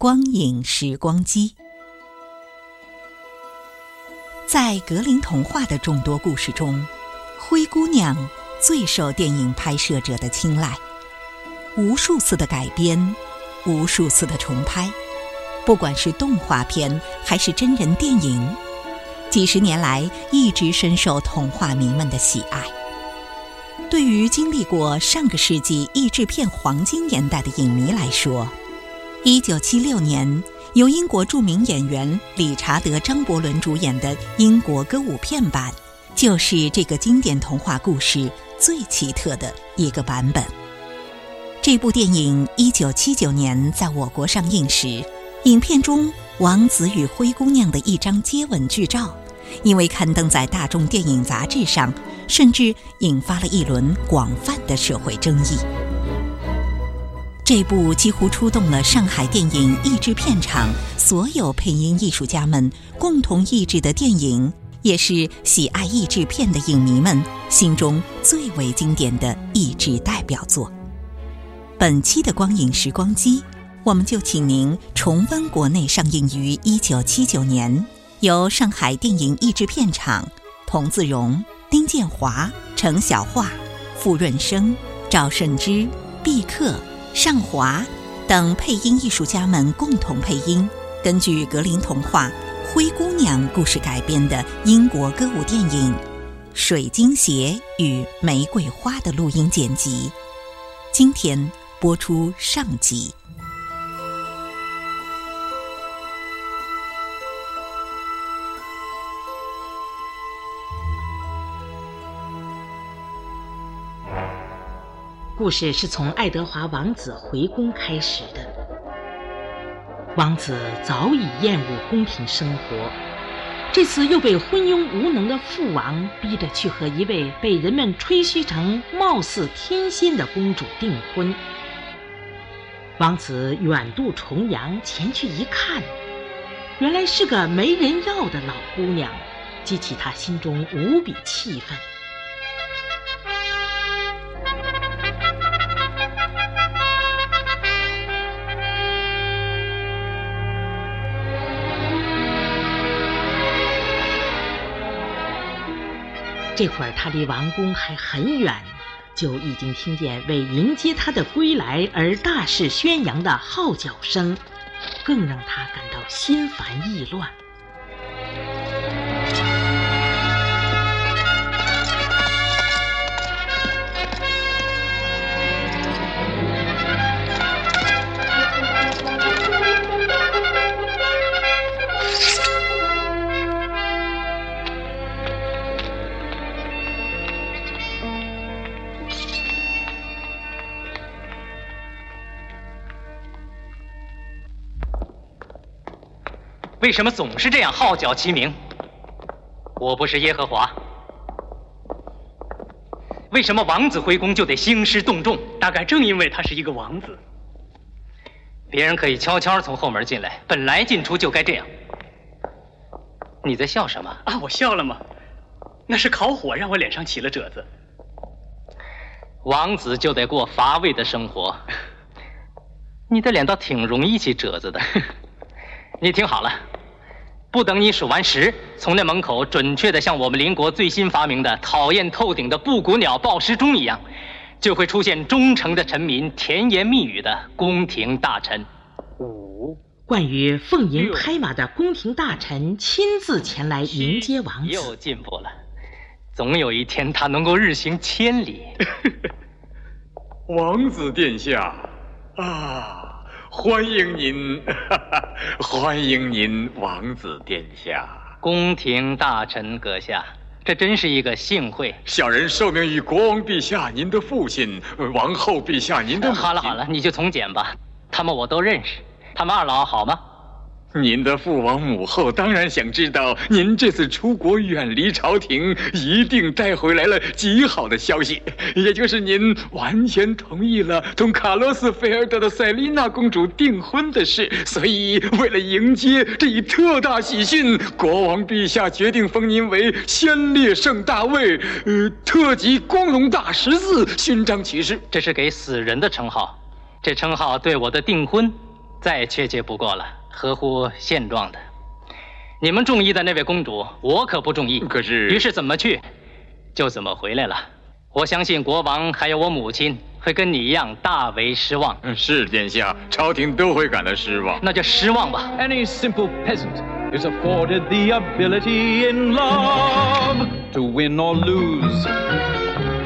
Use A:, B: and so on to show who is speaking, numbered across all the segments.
A: 光影时光机》。在格林童话的众多故事中，灰姑娘最受电影拍摄者的青睐。无数次的改编，无数次的重拍，不管是动画片还是真人电影，几十年来一直深受童话迷们的喜爱。对于经历过上个世纪译制片黄金年代的影迷来说，一九七六年由英国著名演员理查德·张伯伦主演的英国歌舞片版，就是这个经典童话故事最奇特的一个版本。这部电影一九七九年在我国上映时，影片中王子与灰姑娘的一张接吻剧照，因为刊登在大众电影杂志上，甚至引发了一轮广泛的社会争议。这部几乎出动了上海电影译制片厂所有配音艺术家们共同译制的电影，也是喜爱译制片的影迷们心中最为经典的译制代表作。本期的光影时光机，我们就请您重温国内上映于一九七九年，由上海电影译制片厂童自荣、丁建华、程小桦、傅润生、赵慎之、毕克、尚华等配音艺术家们共同配音，根据格林童话《灰姑娘》故事改编的英国歌舞电影《水晶鞋与玫瑰花》的录音剪辑。今天播出上集。
B: 故事是从爱德华王子回宫开始的。王子早已厌恶宫廷生活，这次又被昏庸无能的父王逼着去和一位被人们吹嘘成貌似天仙的公主订婚。王子远渡重洋前去一看，原来是个没人要的老姑娘，激起他心中无比气愤。这会儿他离王宫还很远，就已经听见为迎接他的归来而大肆宣扬的号角声，更让他感到心烦意乱。
C: 为什么总是这样号角齐鸣？我不是耶和华。为什么王子回宫就得兴师动众？
D: 大概正因为他是一个王子。
C: 别人可以悄悄从后门进来，本来进出就该这样。你在笑什么？
D: 啊，我笑了吗？那是烤火让我脸上起了褶子。
C: 王子就得过乏味的生活。你的脸倒挺容易起褶子的。你听好了，不等你数完十，从那门口准确的像我们邻国最新发明的讨厌透顶的布谷鸟报时钟一样，就会出现忠诚的臣民甜言蜜语的宫廷大臣。
D: 五、
B: 关于奉迎拍马的宫廷大臣亲自前来迎接王子，
C: 又进步了。总有一天，他能够日行千里。
E: 王子殿下，啊，欢迎您，欢迎您，王子殿下。
C: 宫廷大臣阁下，这真是一个幸会。
E: 小人受命于国王陛下您的父亲，王后陛下您的。
C: 好了好了，你就从简吧。他们我都认识。他们二老好吗？
E: 您的父王母后当然想知道，您这次出国远离朝廷，一定带回来了极好的消息，也就是您完全同意了同卡洛斯·菲尔德的塞琳娜公主订婚的事。所以，为了迎接这一特大喜讯，国王陛下决定封您为先烈圣大卫，呃，特级光荣大十字勋章骑士。
C: 这是给死人的称号，这称号对我的订婚再确切不过了。合乎现状的，你们中意的那位公主，我可不中意。
E: 可是，
C: 于是怎么去，就怎么回来了。我相信国王还有我母亲会跟你一样大为失望。
E: 是殿下，朝廷都会感到失望。
C: 那就失望吧。
F: Any simple peasant is afforded the ability in love to win or lose,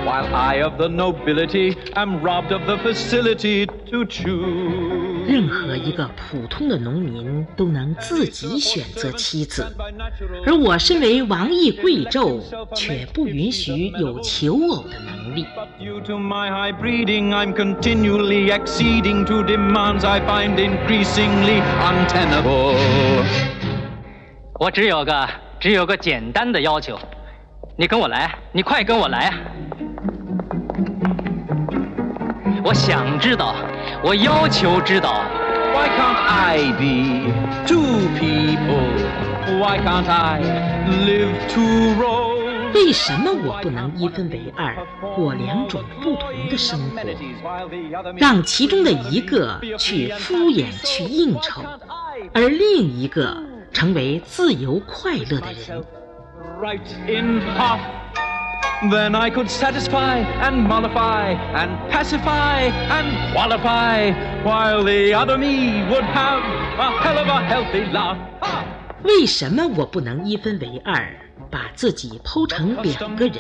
F: while I of the nobility am robbed of the facility to choose.
B: 任何一个普通的农民都能自己选择妻子，而我身为王爷贵胄，却不允许有求偶的能力。
C: 我只有个只有个简单的要求，你跟我来，你快跟我来啊！我想知道，我要求知道。
F: Why can't I be two people? Why can't I live two roles?
B: 为什么我不能一分为二，过两种不同的生活，让其中的一个去敷衍、去应酬，而另一个成为自由快乐的人
F: ？Then I could satisfy and mollify and pacify and qualify, while the other me would have a hell of a healthy laugh.
B: 为什么我不能一分为二，把自己剖成两个人？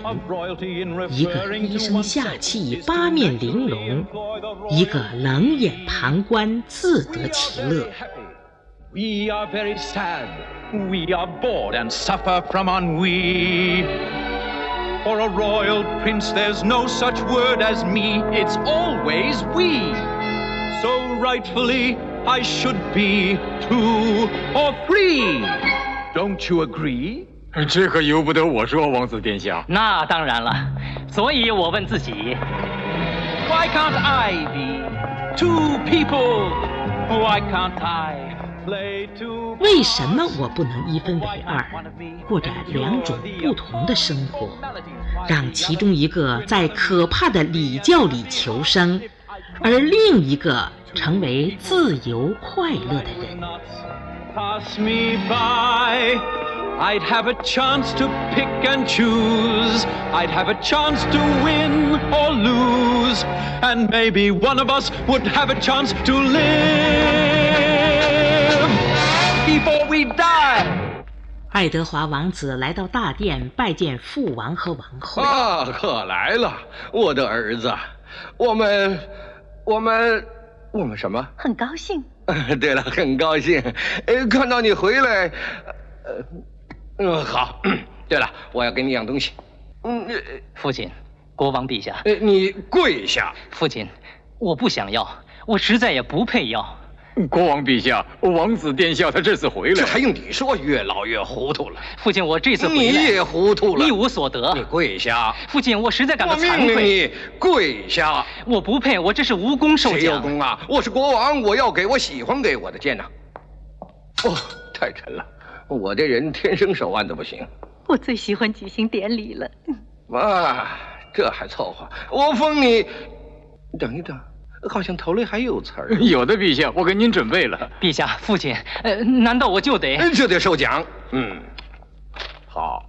B: 一个低声下气、八面玲珑，一个冷眼旁观、自得其乐。
F: We are very sad. We are bored and suffer from ennui. For a royal prince, there's no such word as me, it's always we. So rightfully, I should be two or three. Don't you agree?
E: 这可由不得我说，王子殿下。
C: 那当然了，所以我问自己：
F: Why can't I be two people? Why can't I?
B: 为什么我不能一分为二，过着两种不同的生活，让其中一个在可怕的礼教里求生，而另一个成为自由快乐的人
F: ？I'd have a chance to pick and choose. I'd have a chance to win or lose. And maybe one of us would have a chance to live. We die。
B: 爱德华王子来到大殿拜见父王和王后。
G: 啊，可来了，我的儿子。我们，我们，我们什么？
H: 很高兴。
G: 对了，很高兴，呃，看到你回来。呃，嗯，好。对了，我要给你样东西。
C: 嗯，父亲，国王陛下。
G: 呃，你跪下。
C: 父亲，我不想要，我实在也不配要。
E: 国王陛下，王子殿下，他这次回来，
G: 这还用你说？越老越糊涂了。
C: 父亲，我这次回
G: 来，你也糊涂了，
C: 一无所得。
G: 你跪下！
C: 父亲，我实在感到惭
G: 愧。我命令你跪下！
C: 我不配，我这是无功受奖。
G: 谁有功啊？我是国王，我要给我喜欢给我的剑呢。哦，太沉了，我这人天生手腕子不行。
H: 我最喜欢举行典礼了。
G: 啊，这还凑合。我封你，等一等。好像头里还有词儿。
E: 有的，陛下，我给您准备了。
C: 陛下，父亲，呃，难道我就得
G: 就得受奖？嗯，好，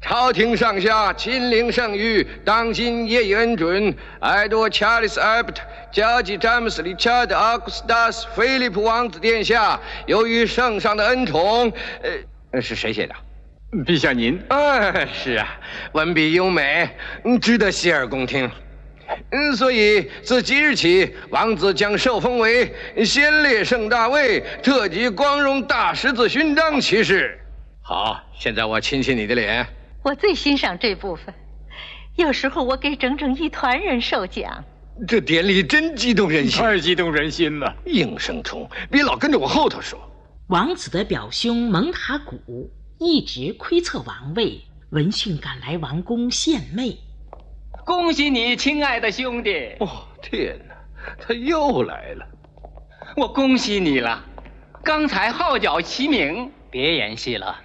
G: 朝朝廷上下亲临圣谕，当今业已恩准，埃多查理斯·艾伯特、加吉詹姆斯·理查德·阿古斯塔斯·菲利普王子殿下，由于圣上的恩宠，呃，是谁写的？
E: 陛下您？
G: 哎，是啊，文笔优美，值得洗耳恭听。嗯，所以自即日起，王子将受封为先烈圣大卫特级光荣大十字勋章骑士。好，现在我亲亲你的脸。
H: 我最欣赏这部分，有时候我给整整一团人授奖。
G: 这典礼真激动人心，
E: 太激动人心了。
G: 应声虫，别老跟着我后头说。
B: 王子的表兄蒙塔古一直窥测王位，闻讯赶来王宫献媚。
I: 恭喜你，亲爱的兄弟！
G: 哦，天哪，他又来了！
I: 我恭喜你了，刚才号角齐鸣。
C: 别演戏了。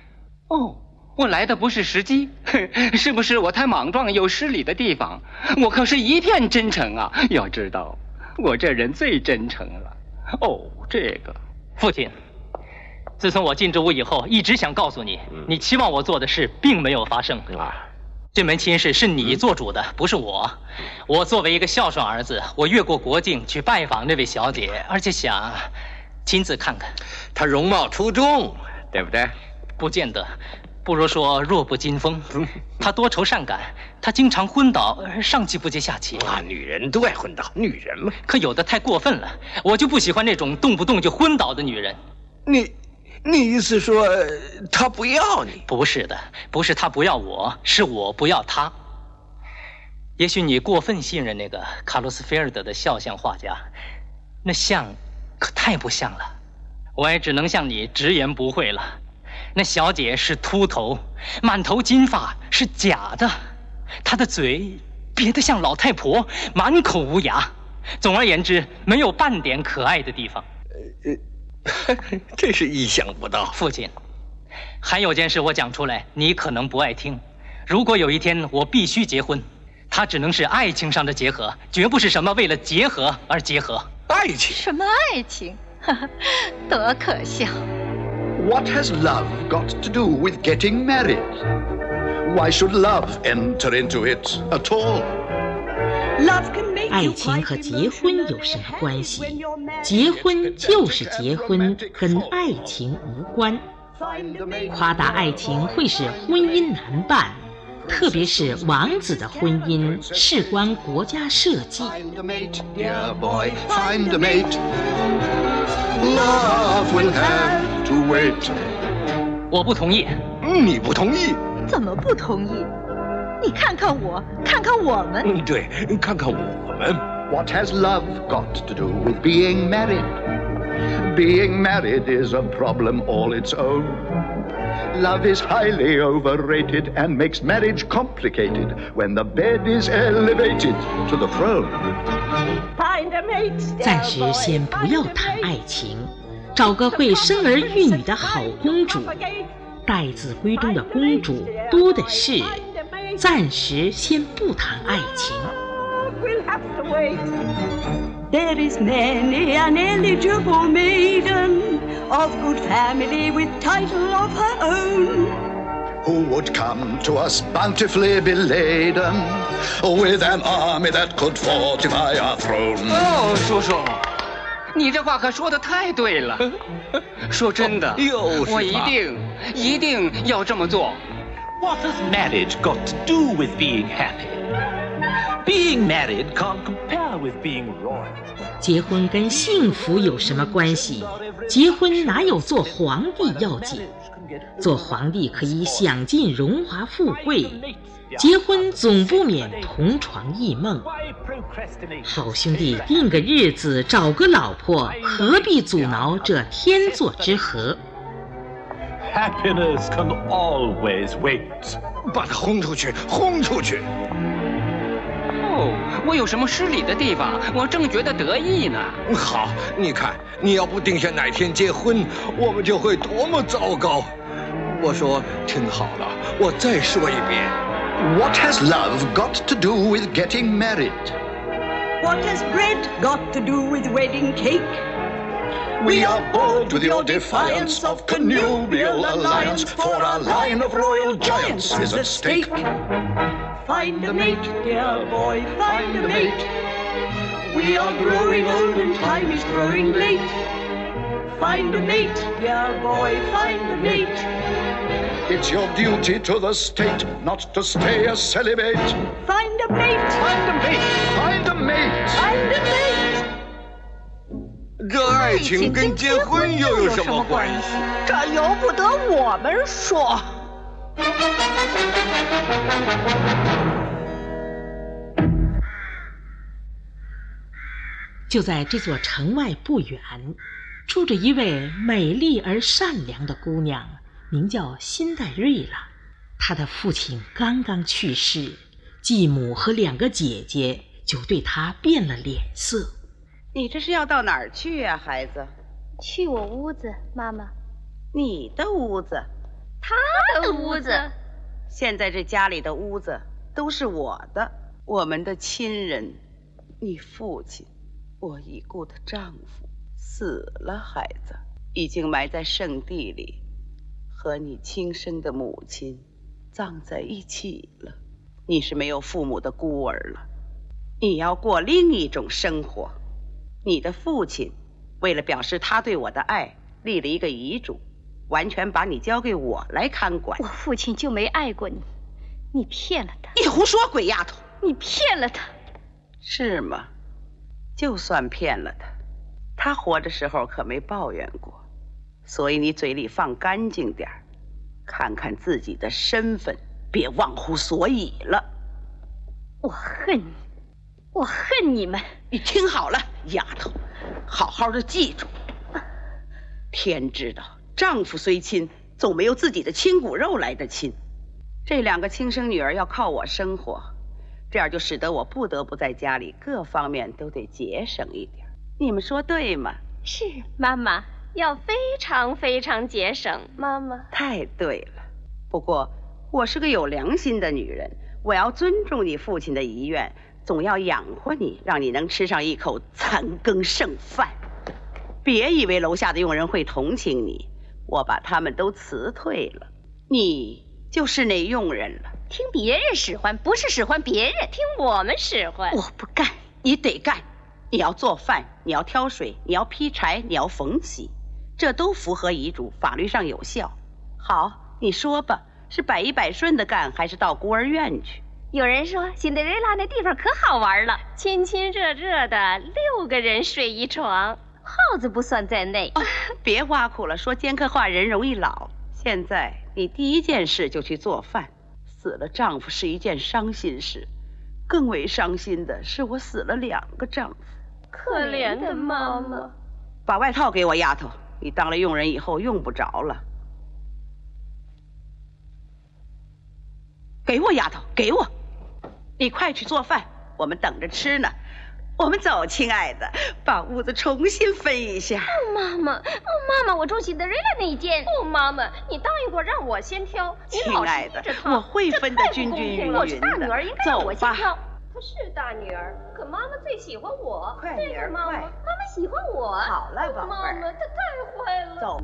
I: 哦，我来的不是时机，是不是我太莽撞有失礼的地方？我可是一片真诚啊！要知道，我这人最真诚了。哦，这个，
C: 父亲，自从我进这屋以后，一直想告诉你，你期望我做的事并没有发生啊。这门亲事是你做主的，不是我。我作为一个孝顺儿子，我越过国境去拜访那位小姐，而且想亲自看看。
G: 她容貌出众，对不对？
C: 不见得，不如说弱不禁风。她多愁善感，她经常昏倒，上气不接下气。
G: 啊，女人都爱昏倒，女人嘛。
C: 可有的太过分了，我就不喜欢那种动不动就昏倒的女人。
G: 你。你意思说他不要你？
C: 不是的，不是他不要我，是我不要他。也许你过分信任那个卡洛斯菲尔德的肖像画家，那像可太不像了。我也只能向你直言不讳了。那小姐是秃头，满头金发，是假的。她的嘴瘪得像老太婆，满口无牙。总而言之，没有半点可爱的地方。呃。
G: 真是意想不到，
C: 父亲。还有件事我讲出来，你可能不爱听。如果有一天我必须结婚，它只能是爱情上的结合，绝不是什么为了结合而结合。
G: 爱情？
H: 什么爱情？多可笑
J: ！What has love got to do with getting married? Why should love enter into it at all?
B: 爱情和结婚有什么关系？结婚就是结婚，跟爱情无关。夸大爱情会使婚姻难办，特别是王子的婚姻事关国家社稷。
C: 我不同意。
G: 你不同意？
H: 怎么不同意？你看看我，看看我们。
G: 嗯，对，看看我们。
J: What has love got to do with being married? Being married is a problem all its own. Love is highly overrated and makes marriage complicated when the bed is elevated to the throne.
B: 暂时先不要谈爱情，找个会生儿育女的好公主。待字闺中的公主多的是。 暂时先不谈爱情。There is many an eligible maiden of good family with title of her own.
J: Who would come to us bountifully beladen with an army that could fortify our throne?
I: 哦，叔叔，你这话可说的太对了。说真的，我一定一定要这么做。
F: What has marriage got to do with being happy? Being married can't compare with being royal.
B: 结婚跟幸福有什么关系？结婚哪有做皇帝要紧？做皇帝可以享尽荣华富贵，结婚总不免同床异梦。好兄弟，定个日子，找个老婆，何必阻挠这天作之合
F: ？Happiness can always wait。
G: 把他轰出去，轰出去！
I: 哦，我有什么失礼的地方？我正觉得得意呢。
G: 好，你看，你要不定下哪天结婚，我们就会多么糟糕。我说，听好了，我再说一遍。
J: What has love got to do with getting married?
K: What has bread got to do with wedding cake?
J: We are bold with your defiance of connubial alliance, for our line of royal giants is at stake.
K: Find a mate, dear boy, find a mate. We are growing old and time is growing late. Find a mate, dear boy, find a mate.
J: It's your duty to the state not to stay a celibate.
K: Find a mate,
J: find a mate, find a mate,
K: find a mate.
G: 这爱情跟结婚又有什么关系？
K: 这由不得我们说。
B: 就在这座城外不远，住着一位美丽而善良的姑娘，名叫辛黛瑞拉。她的父亲刚刚去世，继母和两个姐姐就对她变了脸色。
L: 你这是要到哪儿去呀，孩子？
M: 去我屋子，妈妈。
L: 你的屋子？
M: 他的屋子。
L: 现在这家里的屋子都是我的，我们的亲人，你父亲。我已故的丈夫死了，孩子已经埋在圣地里，和你亲生的母亲葬在一起了。你是没有父母的孤儿了，你要过另一种生活。你的父亲为了表示他对我的爱，立了一个遗嘱，完全把你交给我来看管。
M: 我父亲就没爱过你，你骗了他。
L: 你胡说，鬼丫头！
M: 你骗了他，
L: 是吗？就算骗了他，他活着时候可没抱怨过，所以你嘴里放干净点看看自己的身份，别忘乎所以了。
M: 我恨你，我恨你们！
L: 你听好了，丫头，好好的记住。天知道，丈夫虽亲，总没有自己的亲骨肉来的亲。这两个亲生女儿要靠我生活。这样就使得我不得不在家里各方面都得节省一点，你们说对吗？
M: 是，妈妈要非常非常节省。妈妈，
L: 太对了。不过我是个有良心的女人，我要尊重你父亲的遗愿，总要养活你，让你能吃上一口残羹剩饭。别以为楼下的佣人会同情你，我把他们都辞退了，你就是那佣人了。
M: 听别人使唤，不是使唤别人，听我们使唤。
L: 我不干，你得干。你要做饭，你要挑水，你要劈柴，你要缝洗，这都符合遗嘱，法律上有效。好，你说吧，是百依百顺的干，还是到孤儿院去？
M: 有人说，辛德瑞拉那地方可好玩了，亲亲热热的，六个人睡一床，耗子不算在内。
L: 别挖苦了，说尖刻话，人容易老。现在你第一件事就去做饭。死了丈夫是一件伤心事，更为伤心的是我死了两个丈夫。
M: 可怜的妈妈，
L: 把外套给我，丫头，你当了佣人以后用不着了。给我，丫头，给我，你快去做饭，我们等着吃呢。我们走，亲爱的，把屋子重新分一下。
M: 哦，妈妈，哦，妈妈，我住喜德瑞拉那一间。哦，妈妈，你答应过让我先挑。
L: 亲爱的，我会分的均均匀匀的。
M: 我是大女儿，应该我先挑。
L: 她
M: 是大女儿，可妈妈最喜欢我。
L: 快，女儿，
M: 妈！妈妈喜欢我。
L: 好了，宝贝
M: 妈妈，她太坏了。
L: 走。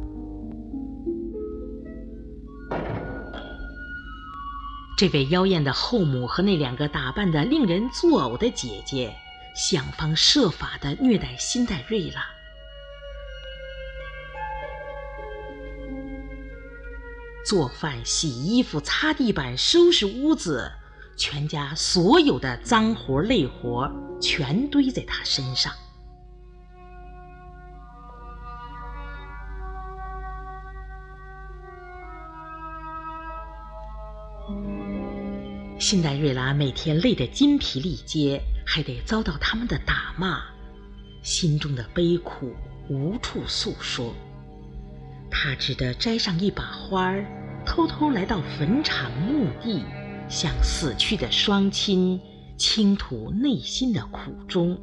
B: 这位妖艳的后母和那两个打扮的令人作呕的姐姐。想方设法的虐待辛黛瑞拉，做饭、洗衣服、擦地板、收拾屋子，全家所有的脏活累活全堆在她身上。辛黛瑞拉每天累得筋疲力竭。还得遭到他们的打骂，心中的悲苦无处诉说。他只得摘上一把花儿，偷偷来到坟场墓地，向死去的双亲倾吐内心的苦衷，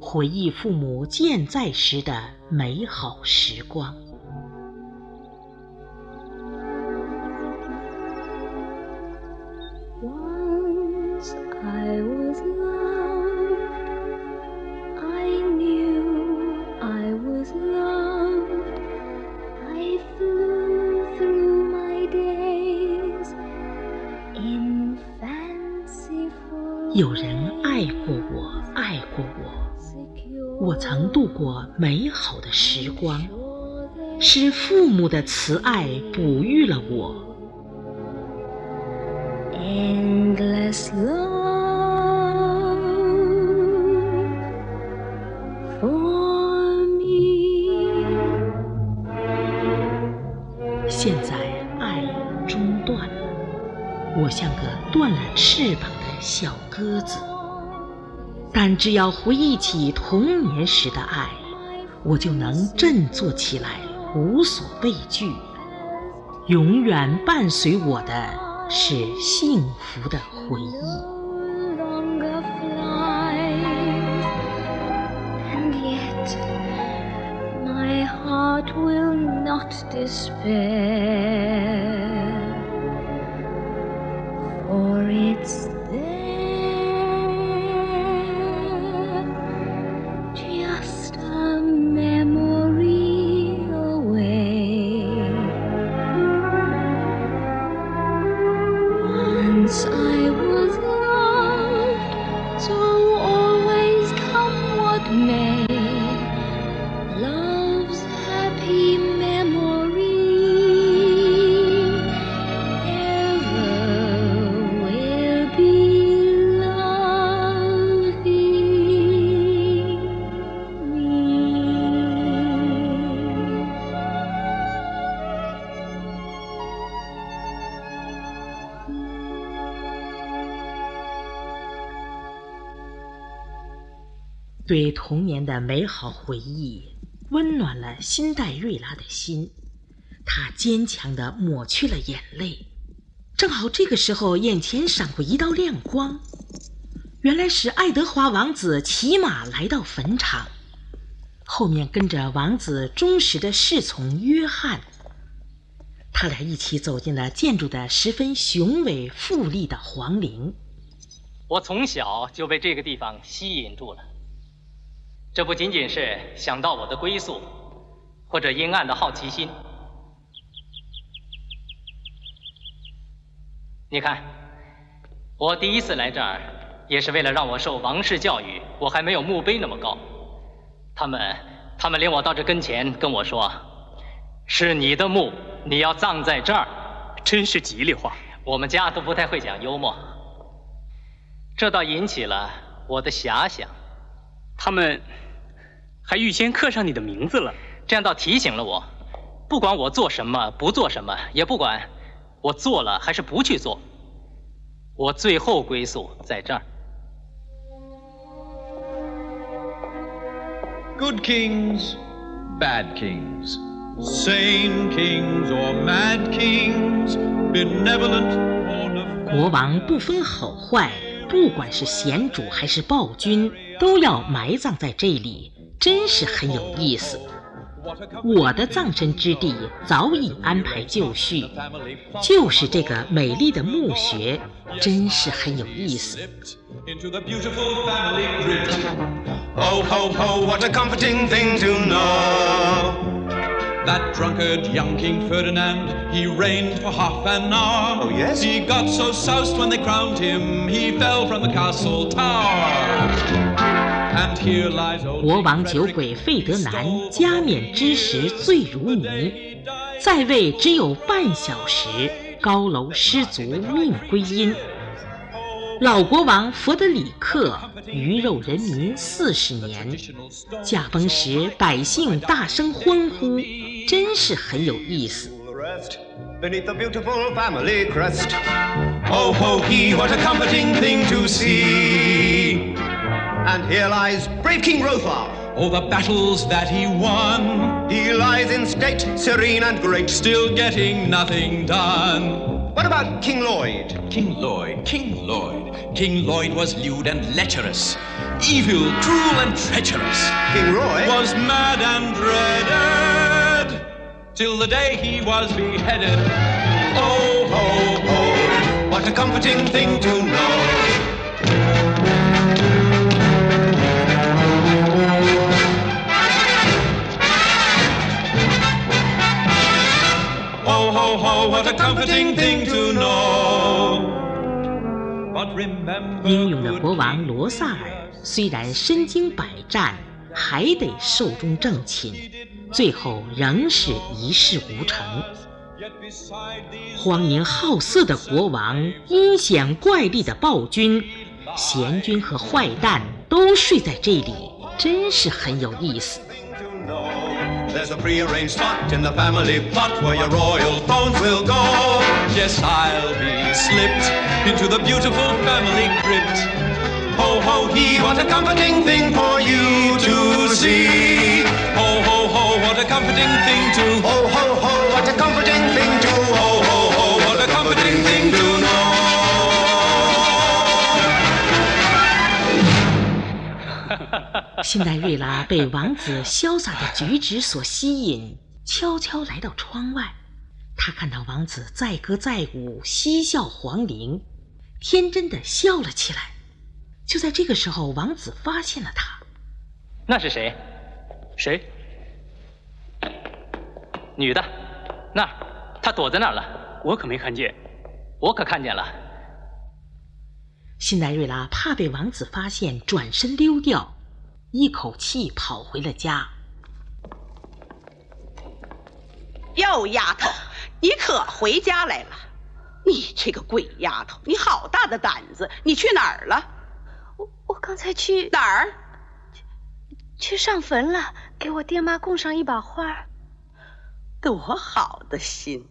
B: 回忆父母健在时的美好时光。有人爱过我，爱过我，我曾度过美好的时光，是父母的慈爱哺育了我。
K: Endless love
B: 只要回忆起童年时的爱，我就能振作起来，无所畏惧。永远伴随我的是幸福的回忆。
K: Heart will not despair, for it's
B: 对童年的美好回忆，温暖了辛黛瑞拉的心。她坚强地抹去了眼泪。正好这个时候，眼前闪过一道亮光，原来是爱德华王子骑马来到坟场，后面跟着王子忠实的侍从约翰。他俩一起走进了建筑的十分雄伟富丽的皇陵。
C: 我从小就被这个地方吸引住了。这不仅仅是想到我的归宿，或者阴暗的好奇心。你看，我第一次来这儿，也是为了让我受王室教育。我还没有墓碑那么高。他们，他们领我到这跟前，跟我说：“是你的墓，你要葬在这儿。”
D: 真是吉利话。
C: 我们家都不太会讲幽默，这倒引起了我的遐想。
D: 他们还预先刻上你的名字了，
C: 这样倒提醒了我，不管我做什么，不做什么，也不管我做了还是不去做，我最后归宿在这儿。
F: Good kings, bad kings, sane kings or mad kings, benevolent or nefarious.
B: 国王不分好坏，不管是贤主还是暴君，都要埋葬在这里，真是很有意思。我的葬身之地早已安排就绪，就是这个美丽的墓穴，真是很有意思。
F: Into the beautiful family crypt.
N: Ho, ho, ho, what a comforting thing to know.
F: That drunkard young King Ferdinand, he reigned for half an hour.
N: Oh, yes?
F: He got so soused when they crowned him, he fell from the castle tower.
B: 国王酒鬼费德南加冕之时醉如泥，在位只有半小时，高楼失足命归阴。老国王弗德里克鱼肉人民四十年，驾崩时百姓大声欢呼，真是很有意思。
N: beneath the beautiful family crest. Ho, ho, he, what a comforting thing to see. And here lies brave King Rothar.
F: All the battles that he won,
N: He lies in state, serene and great.
F: still getting nothing done.
N: What about King Lloyd?
F: King Lloyd, King Lloyd. King Lloyd was lewd and lecherous, evil, cruel, and treacherous.
N: King Roy?
F: Was mad and dreaded, till the day he was beheaded. Oh, ho, ho,
N: What a comforting thing to know.
B: 英勇的国王罗萨尔虽然身经百战，还得寿终正寝，最后仍是一事无成。荒淫好色的国王，阴险怪力的暴君，贤君和坏蛋都睡在这里，真是很有意思。
N: There's a prearranged spot in the family plot where your royal bones will go. Yes, I'll be slipped into the beautiful family crypt. Ho, ho, he, what a comforting thing for you to see. Ho, ho, ho, what a comforting thing to. Ho, ho, ho,
B: 辛黛瑞拉被王子潇洒的举止所吸引，悄悄来到窗外。她看到王子载歌载舞，嬉笑黄龄，天真的笑了起来。就在这个时候，王子发现了她。
C: 那是谁？
D: 谁？
C: 女的。那儿，她躲在那儿了。
D: 我可没看见。
C: 我可看见了。
B: 辛黛瑞拉怕被王子发现，转身溜掉。一口气跑回了家。
L: 哟，丫头，你可回家来了！你这个鬼丫头，你好大的胆子！你去哪儿了？
M: 我我刚才去
L: 哪儿？
M: 去上坟了，给我爹妈供上一把花。
L: 多好的心！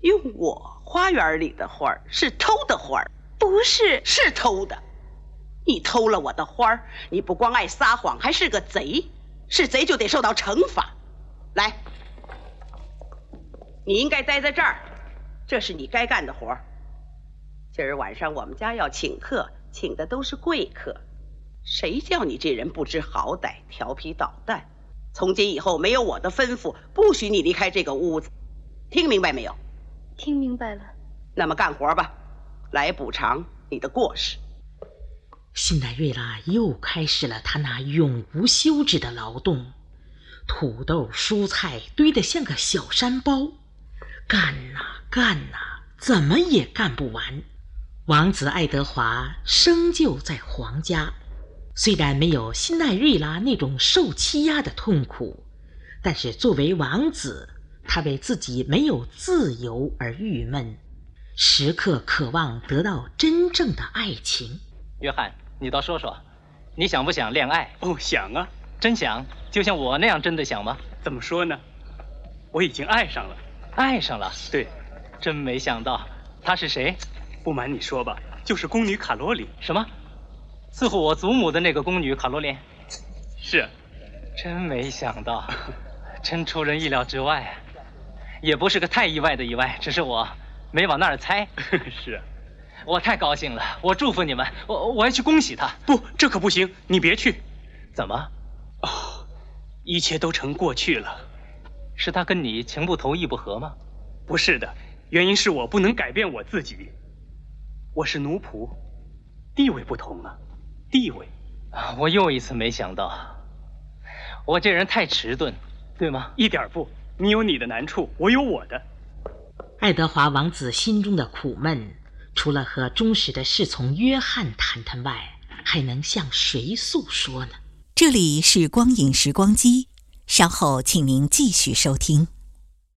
L: 用我花园里的花是偷的花
M: 不是，
L: 是偷的。你偷了我的花儿，你不光爱撒谎，还是个贼。是贼就得受到惩罚。来，你应该待在这儿，这是你该干的活儿。今儿晚上我们家要请客，请的都是贵客。谁叫你这人不知好歹，调皮捣蛋？从今以后没有我的吩咐，不许你离开这个屋子。听明白没有？
M: 听明白了。
L: 那么干活吧，来补偿你的过失。
B: 辛黛瑞拉又开始了她那永无休止的劳动，土豆、蔬菜堆得像个小山包，干呐干呐，怎么也干不完。王子爱德华生就在皇家，虽然没有辛黛瑞拉那种受欺压的痛苦，但是作为王子，他为自己没有自由而郁闷，时刻渴望得到真正的爱情。
C: 约翰。你倒说说，你想不想恋爱？
D: 哦，想啊，
C: 真想，就像我那样真的想吗？
D: 怎么说呢？我已经爱上了，
C: 爱上了。
D: 对，
C: 真没想到，她是谁？
D: 不瞒你说吧，就是宫女卡罗琳。
C: 什么？伺候我祖母的那个宫女卡罗琳？
D: 是。
C: 真没想到，真出人意料之外，也不是个太意外的意外，只是我没往那儿猜。
D: 是。
C: 我太高兴了，我祝福你们，我我要去恭喜他。
D: 不，这可不行，你别去。
C: 怎么？
D: 哦，一切都成过去了。
C: 是他跟你情不投意不合吗？
D: 不是的，原因是我不能改变我自己。我是奴仆，地位不同啊，地位。
C: 啊，我又一次没想到，我这人太迟钝，对吗？
D: 一点不，你有你的难处，我有我的。
B: 爱德华王子心中的苦闷。除了和忠实的侍从约翰谈谈外，还能向谁诉说呢？
A: 这里是光影时光机，稍后请您继续收听。